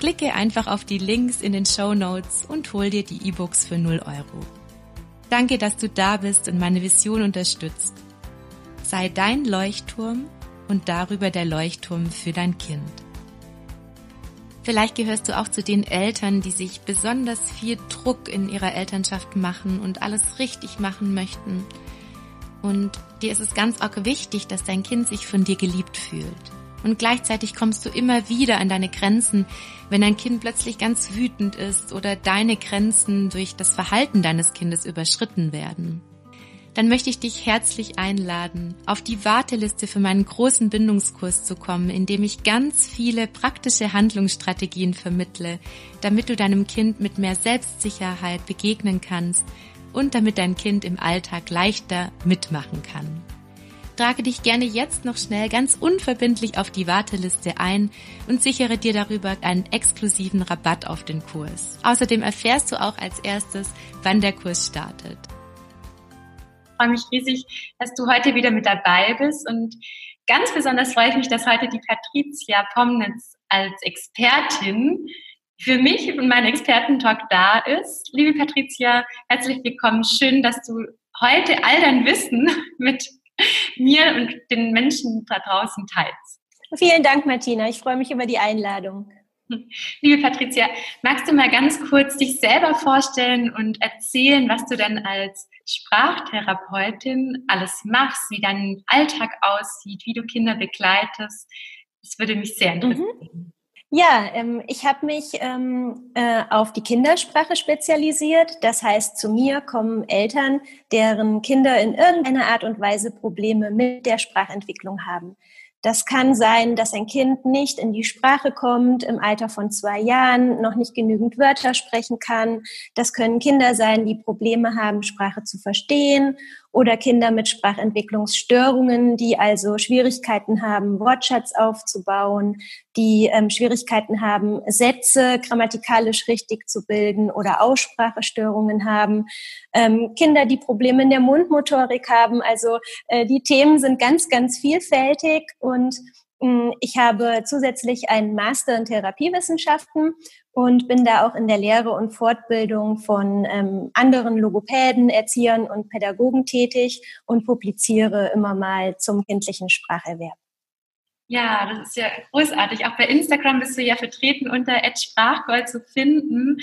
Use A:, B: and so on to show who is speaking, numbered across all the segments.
A: Klicke einfach auf die Links in den Show Notes und hol dir die E-Books für 0 Euro. Danke, dass du da bist und meine Vision unterstützt. Sei dein Leuchtturm und darüber der Leuchtturm für dein Kind. Vielleicht gehörst du auch zu den Eltern, die sich besonders viel Druck in ihrer Elternschaft machen und alles richtig machen möchten. Und dir ist es ganz arg wichtig, dass dein Kind sich von dir geliebt fühlt. Und gleichzeitig kommst du immer wieder an deine Grenzen, wenn dein Kind plötzlich ganz wütend ist oder deine Grenzen durch das Verhalten deines Kindes überschritten werden. Dann möchte ich dich herzlich einladen, auf die Warteliste für meinen großen Bindungskurs zu kommen, in dem ich ganz viele praktische Handlungsstrategien vermittle, damit du deinem Kind mit mehr Selbstsicherheit begegnen kannst und damit dein Kind im Alltag leichter mitmachen kann trage dich gerne jetzt noch schnell ganz unverbindlich auf die Warteliste ein und sichere dir darüber einen exklusiven Rabatt auf den Kurs. Außerdem erfährst du auch als erstes, wann der Kurs startet.
B: Ich freue mich riesig, dass du heute wieder mit dabei bist und ganz besonders freue ich mich, dass heute die Patricia Pomnitz als Expertin für mich und meinen Expertentalk da ist. Liebe Patricia, herzlich willkommen. Schön, dass du heute all dein Wissen mit mir und den Menschen da draußen teilst.
C: Vielen Dank, Martina. Ich freue mich über die Einladung.
B: Liebe Patricia, magst du mal ganz kurz dich selber vorstellen und erzählen, was du denn als Sprachtherapeutin alles machst, wie dein Alltag aussieht, wie du Kinder begleitest? Das würde mich sehr mhm. interessieren. Mhm.
C: Ja, ähm, ich habe mich ähm, äh, auf die Kindersprache spezialisiert. Das heißt, zu mir kommen Eltern, deren Kinder in irgendeiner Art und Weise Probleme mit der Sprachentwicklung haben. Das kann sein, dass ein Kind nicht in die Sprache kommt, im Alter von zwei Jahren noch nicht genügend Wörter sprechen kann. Das können Kinder sein, die Probleme haben, Sprache zu verstehen oder Kinder mit Sprachentwicklungsstörungen, die also Schwierigkeiten haben, Wortschatz aufzubauen, die ähm, Schwierigkeiten haben, Sätze grammatikalisch richtig zu bilden oder Aussprachestörungen haben, ähm, Kinder, die Probleme in der Mundmotorik haben. Also äh, die Themen sind ganz, ganz vielfältig und ich habe zusätzlich einen Master in Therapiewissenschaften und bin da auch in der Lehre und Fortbildung von ähm, anderen Logopäden, Erziehern und Pädagogen tätig und publiziere immer mal zum kindlichen Spracherwerb.
B: Ja, das ist ja großartig. Auch bei Instagram bist du ja vertreten unter Sprachgold zu finden.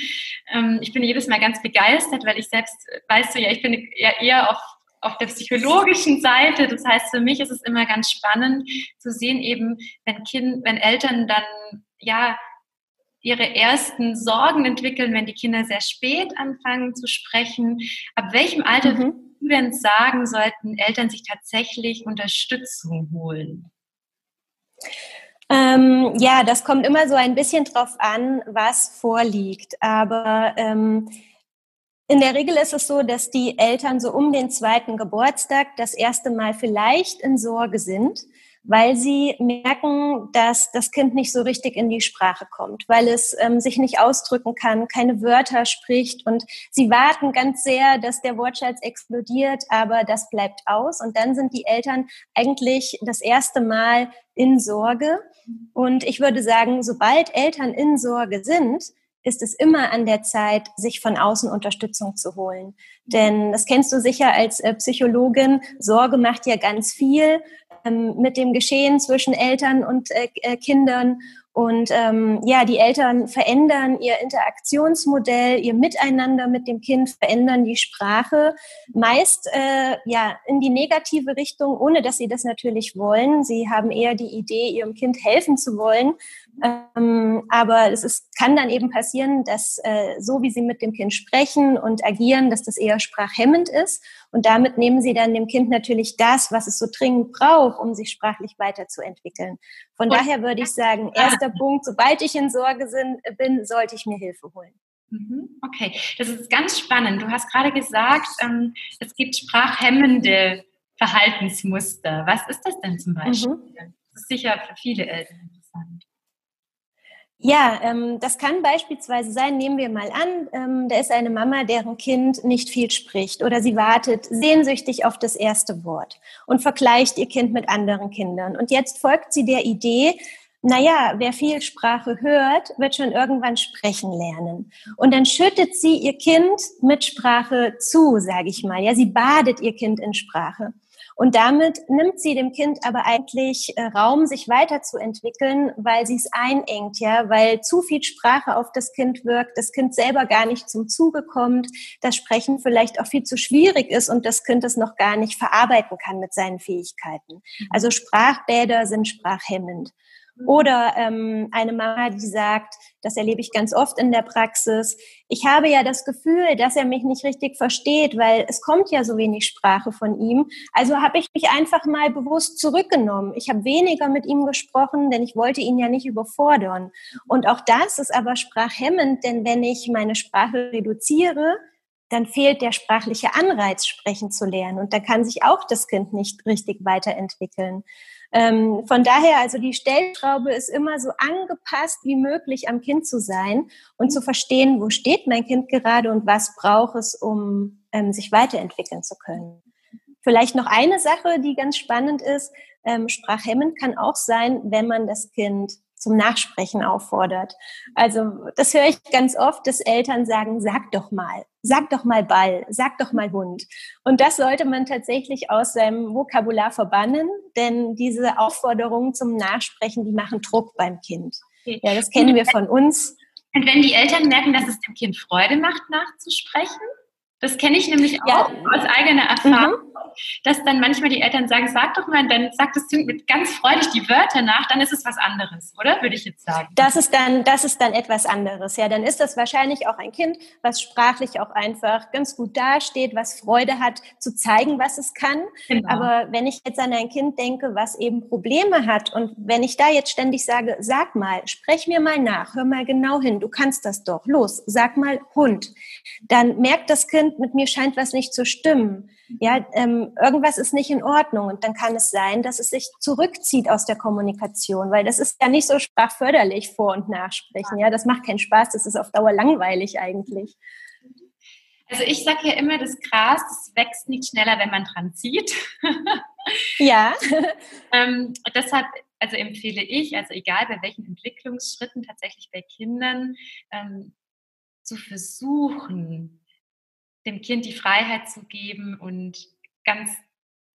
B: Ähm, ich bin jedes Mal ganz begeistert, weil ich selbst, weißt du ja, ich bin ja eher auf auf der psychologischen Seite. Das heißt, für mich ist es immer ganz spannend zu sehen, eben, wenn Kind, wenn Eltern dann ja ihre ersten Sorgen entwickeln, wenn die Kinder sehr spät anfangen zu sprechen. Ab welchem Alter mhm. würdest du denn sagen, sollten Eltern sich tatsächlich Unterstützung holen?
C: Ähm, ja, das kommt immer so ein bisschen drauf an, was vorliegt. Aber ähm, in der Regel ist es so, dass die Eltern so um den zweiten Geburtstag das erste Mal vielleicht in Sorge sind weil sie merken, dass das Kind nicht so richtig in die Sprache kommt, weil es ähm, sich nicht ausdrücken kann, keine Wörter spricht und sie warten ganz sehr, dass der Wortschatz explodiert, aber das bleibt aus und dann sind die Eltern eigentlich das erste Mal in Sorge. Und ich würde sagen, sobald Eltern in Sorge sind, ist es immer an der Zeit, sich von außen Unterstützung zu holen. Denn das kennst du sicher als äh, Psychologin. Sorge macht ja ganz viel ähm, mit dem Geschehen zwischen Eltern und äh, äh, Kindern. Und ähm, ja, die Eltern verändern ihr Interaktionsmodell, ihr Miteinander mit dem Kind, verändern die Sprache, meist äh, ja in die negative Richtung, ohne dass sie das natürlich wollen. Sie haben eher die Idee, ihrem Kind helfen zu wollen. Ähm, aber es ist, kann dann eben passieren, dass äh, so wie sie mit dem Kind sprechen und agieren, dass das eher sprachhemmend ist. Und damit nehmen sie dann dem Kind natürlich das, was es so dringend braucht, um sich sprachlich weiterzuentwickeln. Von und, daher würde ich sagen, erster Punkt, sobald ich in Sorge bin, sollte ich mir Hilfe holen.
B: Mhm, okay, das ist ganz spannend. Du hast gerade gesagt, ähm, es gibt sprachhemmende Verhaltensmuster. Was ist das denn zum Beispiel? Mhm. Das ist sicher für viele Eltern interessant.
C: Ja, ähm, das kann beispielsweise sein, nehmen wir mal an, ähm, da ist eine Mama, deren Kind nicht viel spricht oder sie wartet sehnsüchtig auf das erste Wort und vergleicht ihr Kind mit anderen Kindern. Und jetzt folgt sie der Idee, naja, wer viel Sprache hört, wird schon irgendwann sprechen lernen. Und dann schüttet sie ihr Kind mit Sprache zu, sage ich mal. Ja, sie badet ihr Kind in Sprache. Und damit nimmt sie dem Kind aber eigentlich äh, Raum, sich weiterzuentwickeln, weil sie es einengt, ja, weil zu viel Sprache auf das Kind wirkt, das Kind selber gar nicht zum Zuge kommt, das Sprechen vielleicht auch viel zu schwierig ist und das Kind es noch gar nicht verarbeiten kann mit seinen Fähigkeiten. Mhm. Also Sprachbäder sind sprachhemmend. Oder ähm, eine Mama, die sagt, das erlebe ich ganz oft in der Praxis, ich habe ja das Gefühl, dass er mich nicht richtig versteht, weil es kommt ja so wenig Sprache von ihm. Also habe ich mich einfach mal bewusst zurückgenommen. Ich habe weniger mit ihm gesprochen, denn ich wollte ihn ja nicht überfordern. Und auch das ist aber sprachhemmend, denn wenn ich meine Sprache reduziere, dann fehlt der sprachliche Anreiz, sprechen zu lernen. Und da kann sich auch das Kind nicht richtig weiterentwickeln. Ähm, von daher, also die Stellschraube ist immer so angepasst wie möglich am Kind zu sein und zu verstehen, wo steht mein Kind gerade und was braucht es, um ähm, sich weiterentwickeln zu können. Vielleicht noch eine Sache, die ganz spannend ist. Ähm, Sprachhemmend kann auch sein, wenn man das Kind zum Nachsprechen auffordert. Also das höre ich ganz oft, dass Eltern sagen, sag doch mal, sag doch mal Ball, sag doch mal Hund. Und das sollte man tatsächlich aus seinem Vokabular verbannen, denn diese Aufforderungen zum Nachsprechen, die machen Druck beim Kind. Ja, das kennen wir von uns.
B: Und wenn die Eltern merken, dass es dem Kind Freude macht, nachzusprechen, das kenne ich nämlich auch ja. aus eigener Erfahrung, mhm. dass dann manchmal die Eltern sagen, sag doch mal, dann sagt das Kind mit ganz freudig die Wörter nach, dann ist es was anderes, oder? Würde ich jetzt sagen.
C: Das ist dann, das ist dann etwas anderes. Ja, dann ist das wahrscheinlich auch ein Kind, was sprachlich auch einfach ganz gut dasteht, was Freude hat, zu zeigen, was es kann. Genau. Aber wenn ich jetzt an ein Kind denke, was eben Probleme hat und wenn ich da jetzt ständig sage, sag mal, sprech mir mal nach, hör mal genau hin, du kannst das doch, los, sag mal Hund, dann merkt das Kind, Kind, mit mir scheint was nicht zu stimmen. Ja, ähm, irgendwas ist nicht in Ordnung. Und dann kann es sein, dass es sich zurückzieht aus der Kommunikation, weil das ist ja nicht so sprachförderlich vor- und nachsprechen. Ja, das macht keinen Spaß. Das ist auf Dauer langweilig eigentlich.
B: Also ich sage ja immer, das Gras das wächst nicht schneller, wenn man dran zieht.
C: ja.
B: ähm, deshalb also empfehle ich, also egal bei welchen Entwicklungsschritten tatsächlich bei Kindern, ähm, zu versuchen, dem Kind die Freiheit zu geben und ganz,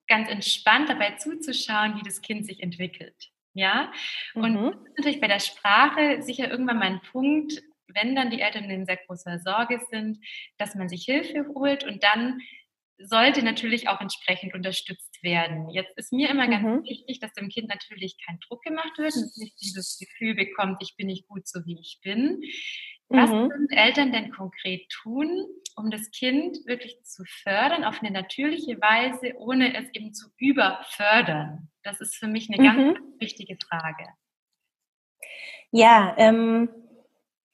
B: ganz entspannt dabei zuzuschauen, wie das Kind sich entwickelt. Ja, und mhm. natürlich bei der Sprache sicher irgendwann mal ein Punkt, wenn dann die Eltern in sehr großer Sorge sind, dass man sich Hilfe holt und dann sollte natürlich auch entsprechend unterstützt werden. Jetzt ist mir immer ganz mhm. wichtig, dass dem Kind natürlich kein Druck gemacht wird und nicht dieses Gefühl bekommt, ich bin nicht gut so wie ich bin. Was mhm. können Eltern denn konkret tun, um das Kind wirklich zu fördern auf eine natürliche Weise, ohne es eben zu überfördern? Das ist für mich eine mhm. ganz wichtige Frage.
C: Ja, ähm,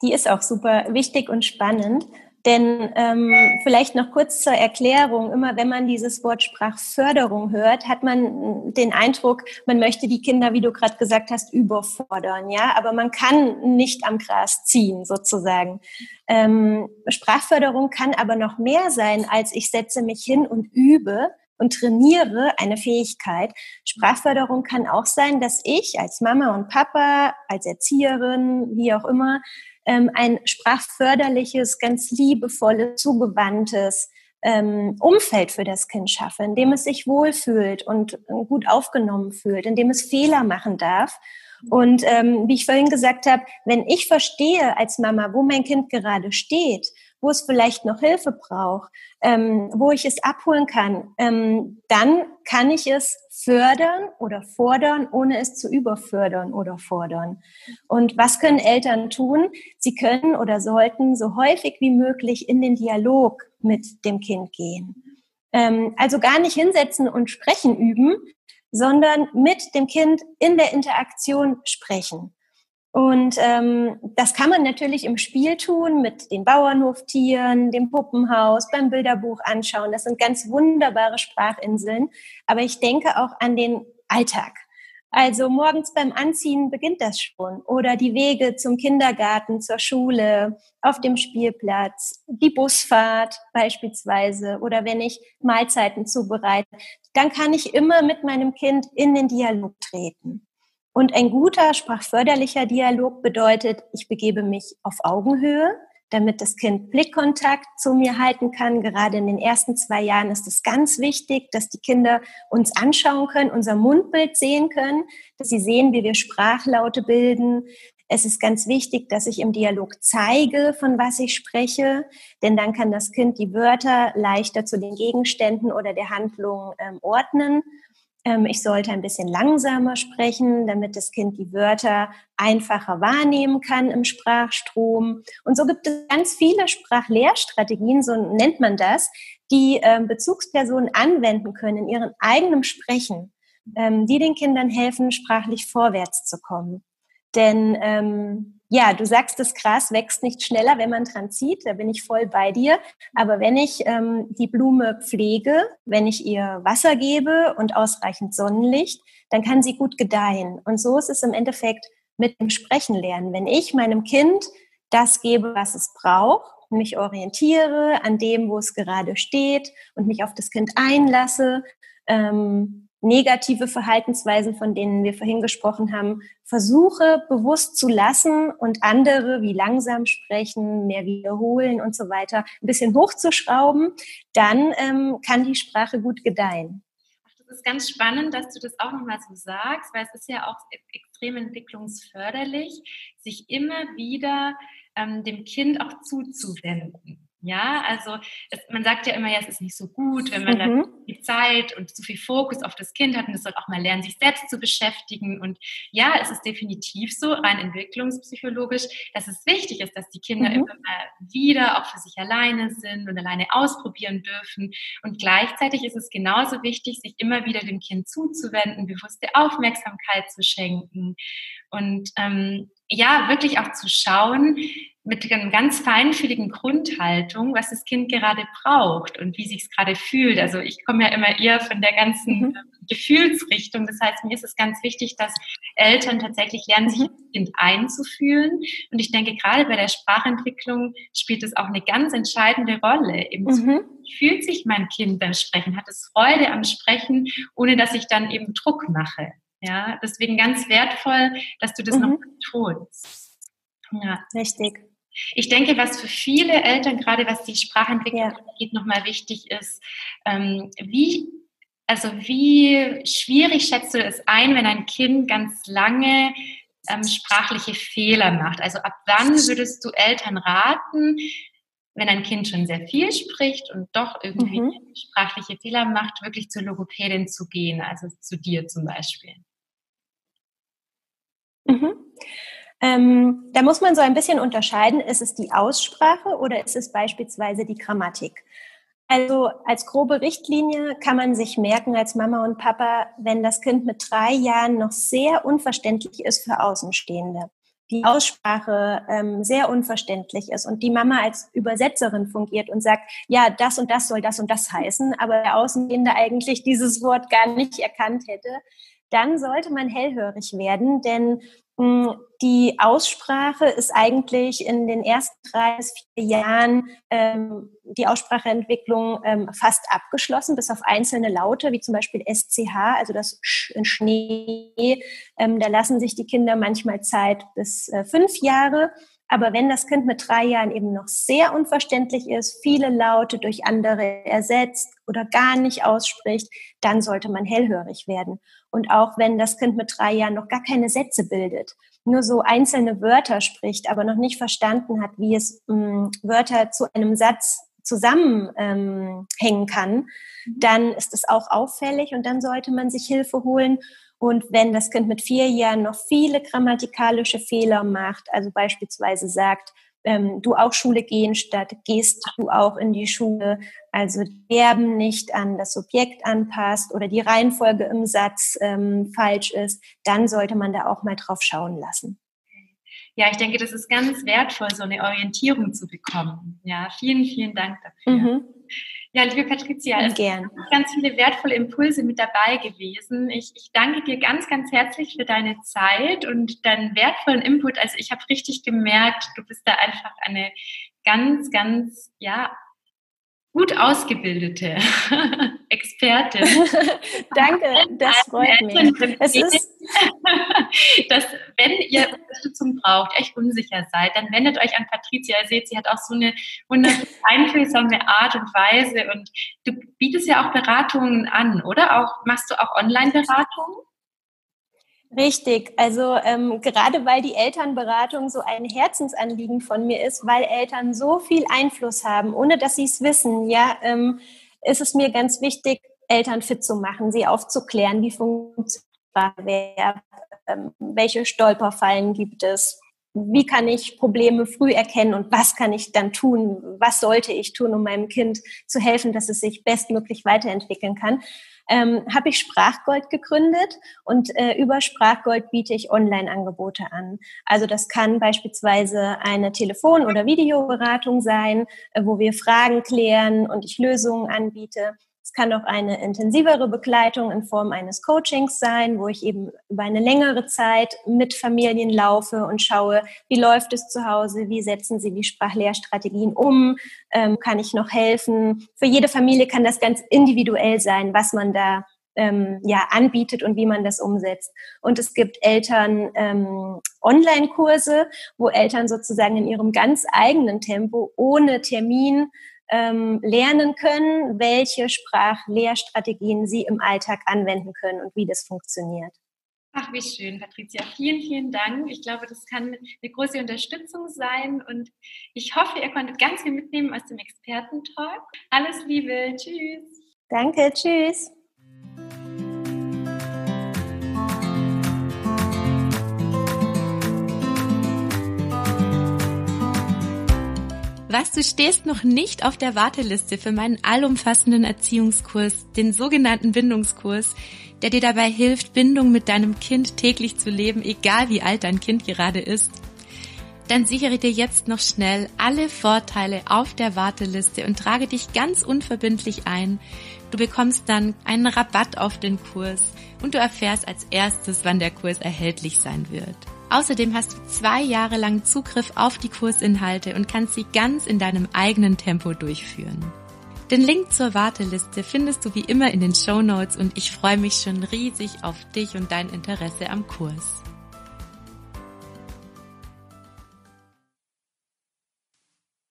C: die ist auch super wichtig und spannend. Denn ähm, vielleicht noch kurz zur Erklärung, immer wenn man dieses Wort Sprachförderung hört, hat man den Eindruck, man möchte die Kinder, wie du gerade gesagt hast, überfordern. Ja, aber man kann nicht am Gras ziehen, sozusagen. Ähm, Sprachförderung kann aber noch mehr sein, als ich setze mich hin und übe und trainiere eine Fähigkeit. Sprachförderung kann auch sein, dass ich als Mama und Papa, als Erzieherin, wie auch immer, ähm, ein sprachförderliches, ganz liebevolles, zugewandtes ähm, Umfeld für das Kind schaffe, in dem es sich wohlfühlt und gut aufgenommen fühlt, in dem es Fehler machen darf. Und ähm, wie ich vorhin gesagt habe, wenn ich verstehe als Mama, wo mein Kind gerade steht, wo es vielleicht noch Hilfe braucht, ähm, wo ich es abholen kann, ähm, dann kann ich es fördern oder fordern, ohne es zu überfördern oder fordern. Und was können Eltern tun? Sie können oder sollten so häufig wie möglich in den Dialog mit dem Kind gehen. Ähm, also gar nicht hinsetzen und sprechen üben, sondern mit dem Kind in der Interaktion sprechen. Und ähm, das kann man natürlich im Spiel tun mit den Bauernhoftieren, dem Puppenhaus, beim Bilderbuch anschauen. Das sind ganz wunderbare Sprachinseln. Aber ich denke auch an den Alltag. Also morgens beim Anziehen beginnt das schon. Oder die Wege zum Kindergarten, zur Schule, auf dem Spielplatz, die Busfahrt beispielsweise. Oder wenn ich Mahlzeiten zubereite, dann kann ich immer mit meinem Kind in den Dialog treten. Und ein guter sprachförderlicher Dialog bedeutet, ich begebe mich auf Augenhöhe, damit das Kind Blickkontakt zu mir halten kann. Gerade in den ersten zwei Jahren ist es ganz wichtig, dass die Kinder uns anschauen können, unser Mundbild sehen können, dass sie sehen, wie wir Sprachlaute bilden. Es ist ganz wichtig, dass ich im Dialog zeige, von was ich spreche, denn dann kann das Kind die Wörter leichter zu den Gegenständen oder der Handlung ähm, ordnen. Ähm, ich sollte ein bisschen langsamer sprechen, damit das Kind die Wörter einfacher wahrnehmen kann im Sprachstrom. Und so gibt es ganz viele Sprachlehrstrategien, so nennt man das, die ähm, Bezugspersonen anwenden können in ihrem eigenen Sprechen, ähm, die den Kindern helfen, sprachlich vorwärts zu kommen. Denn ähm, ja, du sagst, das Gras wächst nicht schneller, wenn man dran zieht. Da bin ich voll bei dir. Aber wenn ich ähm, die Blume pflege, wenn ich ihr Wasser gebe und ausreichend Sonnenlicht, dann kann sie gut gedeihen. Und so ist es im Endeffekt mit dem Sprechen lernen. Wenn ich meinem Kind das gebe, was es braucht, mich orientiere an dem, wo es gerade steht und mich auf das Kind einlasse, ähm, negative Verhaltensweisen, von denen wir vorhin gesprochen haben, versuche bewusst zu lassen und andere wie langsam sprechen, mehr wiederholen und so weiter ein bisschen hochzuschrauben, dann ähm, kann die Sprache gut gedeihen.
B: Das ist ganz spannend, dass du das auch nochmal so sagst, weil es ist ja auch e-, extrem entwicklungsförderlich, sich immer wieder ähm, dem Kind auch zuzuwenden. Ja, also es, man sagt ja immer, ja, es ist nicht so gut, wenn man mhm. dann viel Zeit und zu viel Fokus auf das Kind hat und es soll auch mal lernen, sich selbst zu beschäftigen. Und ja, es ist definitiv so, rein entwicklungspsychologisch, dass es wichtig ist, dass die Kinder mhm. immer mal wieder auch für sich alleine sind und alleine ausprobieren dürfen. Und gleichzeitig ist es genauso wichtig, sich immer wieder dem Kind zuzuwenden, bewusste Aufmerksamkeit zu schenken und ähm, ja, wirklich auch zu schauen, mit einer ganz feinfühligen Grundhaltung, was das Kind gerade braucht und wie sich es gerade fühlt. Also ich komme ja immer eher von der ganzen mhm. Gefühlsrichtung. Das heißt, mir ist es ganz wichtig, dass Eltern tatsächlich lernen, sich mhm. ins Kind einzufühlen. Und ich denke, gerade bei der Sprachentwicklung spielt es auch eine ganz entscheidende Rolle. Mhm. fühlt sich mein Kind beim Sprechen? Hat es Freude am Sprechen, ohne dass ich dann eben Druck mache? Ja, deswegen ganz wertvoll, dass du das mhm. noch betonst.
C: Ja. Richtig.
B: Ich denke, was für viele Eltern, gerade was die Sprachentwicklung ja. angeht, nochmal wichtig ist, ähm, wie, also wie schwierig schätzt du es ein, wenn ein Kind ganz lange ähm, sprachliche Fehler macht? Also ab wann würdest du Eltern raten, wenn ein Kind schon sehr viel spricht und doch irgendwie mhm. sprachliche Fehler macht, wirklich zur Logopädin zu gehen, also zu dir zum Beispiel?
C: Mhm. Ähm, da muss man so ein bisschen unterscheiden, ist es die Aussprache oder ist es beispielsweise die Grammatik? Also als grobe Richtlinie kann man sich merken als Mama und Papa, wenn das Kind mit drei Jahren noch sehr unverständlich ist für Außenstehende, die Aussprache ähm, sehr unverständlich ist und die Mama als Übersetzerin fungiert und sagt, ja, das und das soll das und das heißen, aber der Außenstehende eigentlich dieses Wort gar nicht erkannt hätte, dann sollte man hellhörig werden, denn die Aussprache ist eigentlich in den ersten drei bis vier Jahren ähm, die Ausspracheentwicklung ähm, fast abgeschlossen, bis auf einzelne Laute, wie zum Beispiel SCH, also das Sch in Schnee. Ähm, da lassen sich die Kinder manchmal Zeit bis äh, fünf Jahre. Aber wenn das Kind mit drei Jahren eben noch sehr unverständlich ist, viele Laute durch andere ersetzt oder gar nicht ausspricht, dann sollte man hellhörig werden. Und auch wenn das Kind mit drei Jahren noch gar keine Sätze bildet, nur so einzelne Wörter spricht, aber noch nicht verstanden hat, wie es mh, mm, Wörter zu einem Satz zusammenhängen ähm, kann, dann ist es auch auffällig und dann sollte man sich Hilfe holen. Und wenn das Kind mit vier Jahren noch viele grammatikalische Fehler macht, also beispielsweise sagt, ähm, du auch Schule gehen statt gehst du auch in die Schule, also Verben nicht an das Subjekt anpasst oder die Reihenfolge im Satz ähm, falsch ist, dann sollte man da auch mal drauf schauen lassen.
B: Ja, ich denke, das ist ganz wertvoll, so eine Orientierung zu bekommen. Ja, vielen, vielen Dank dafür. Mhm. Ja, liebe Patricia, es sind ganz viele wertvolle Impulse mit dabei gewesen. Ich, ich danke dir ganz, ganz herzlich für deine Zeit und deinen wertvollen Input. Also ich habe richtig gemerkt, du bist da einfach eine ganz, ganz, ja, gut ausgebildete Expertin.
C: Danke, das freut mich. Es ist
B: dass wenn ihr Unterstützung braucht, echt unsicher seid, dann wendet euch an Patricia. Ihr seht, sie hat auch so eine wunderbar einfühlsame Art und Weise und du bietest ja auch Beratungen an, oder? Auch machst du auch Online-Beratungen?
C: Richtig, also ähm, gerade weil die Elternberatung so ein Herzensanliegen von mir ist, weil Eltern so viel Einfluss haben, ohne dass sie es wissen, ja, ähm, ist es mir ganz wichtig, Eltern fit zu machen, sie aufzuklären, wie funktioniert Sprachverb, ähm, welche Stolperfallen gibt es, wie kann ich Probleme früh erkennen und was kann ich dann tun, was sollte ich tun, um meinem Kind zu helfen, dass es sich bestmöglich weiterentwickeln kann ähm, habe ich Sprachgold gegründet und äh, über Sprachgold biete ich Online-Angebote an. Also das kann beispielsweise eine Telefon- oder Videoberatung sein, äh, wo wir Fragen klären und ich Lösungen anbiete. Es kann auch eine intensivere Begleitung in Form eines Coachings sein, wo ich eben über eine längere Zeit mit Familien laufe und schaue, wie läuft es zu Hause, wie setzen sie die Sprachlehrstrategien um, ähm, kann ich noch helfen. Für jede Familie kann das ganz individuell sein, was man da ähm, ja anbietet und wie man das umsetzt. Und es gibt Eltern ähm, wo Eltern sozusagen in ihrem ganz eigenen Tempo ohne Termin ähm, lernen können, welche Sprachlehrstrategien sie im Alltag anwenden können und wie das funktioniert.
B: Ach, wie schön, Patricia. Vielen, vielen Dank. Ich glaube, das kann eine große Unterstützung sein und ich hoffe, ihr konntet ganz viel mitnehmen aus dem Expertentalk. Alles Liebe. Tschüss.
C: Danke. Tschüss.
A: Was, du stehst noch nicht auf der Warteliste für meinen allumfassenden Erziehungskurs, den sogenannten Bindungskurs, der dir dabei hilft, Bindung mit deinem Kind täglich zu leben, egal wie alt dein Kind gerade ist? Dann sichere dir jetzt noch schnell alle Vorteile auf der Warteliste und trage dich ganz unverbindlich ein. Du bekommst dann einen Rabatt auf den Kurs und du erfährst als erstes, wann der Kurs erhältlich sein wird. Außerdem hast du zwei Jahre lang Zugriff auf die Kursinhalte und kannst sie ganz in deinem eigenen Tempo durchführen. Den Link zur Warteliste findest du wie immer in den Show Notes und ich freue mich schon riesig auf dich und dein Interesse am Kurs.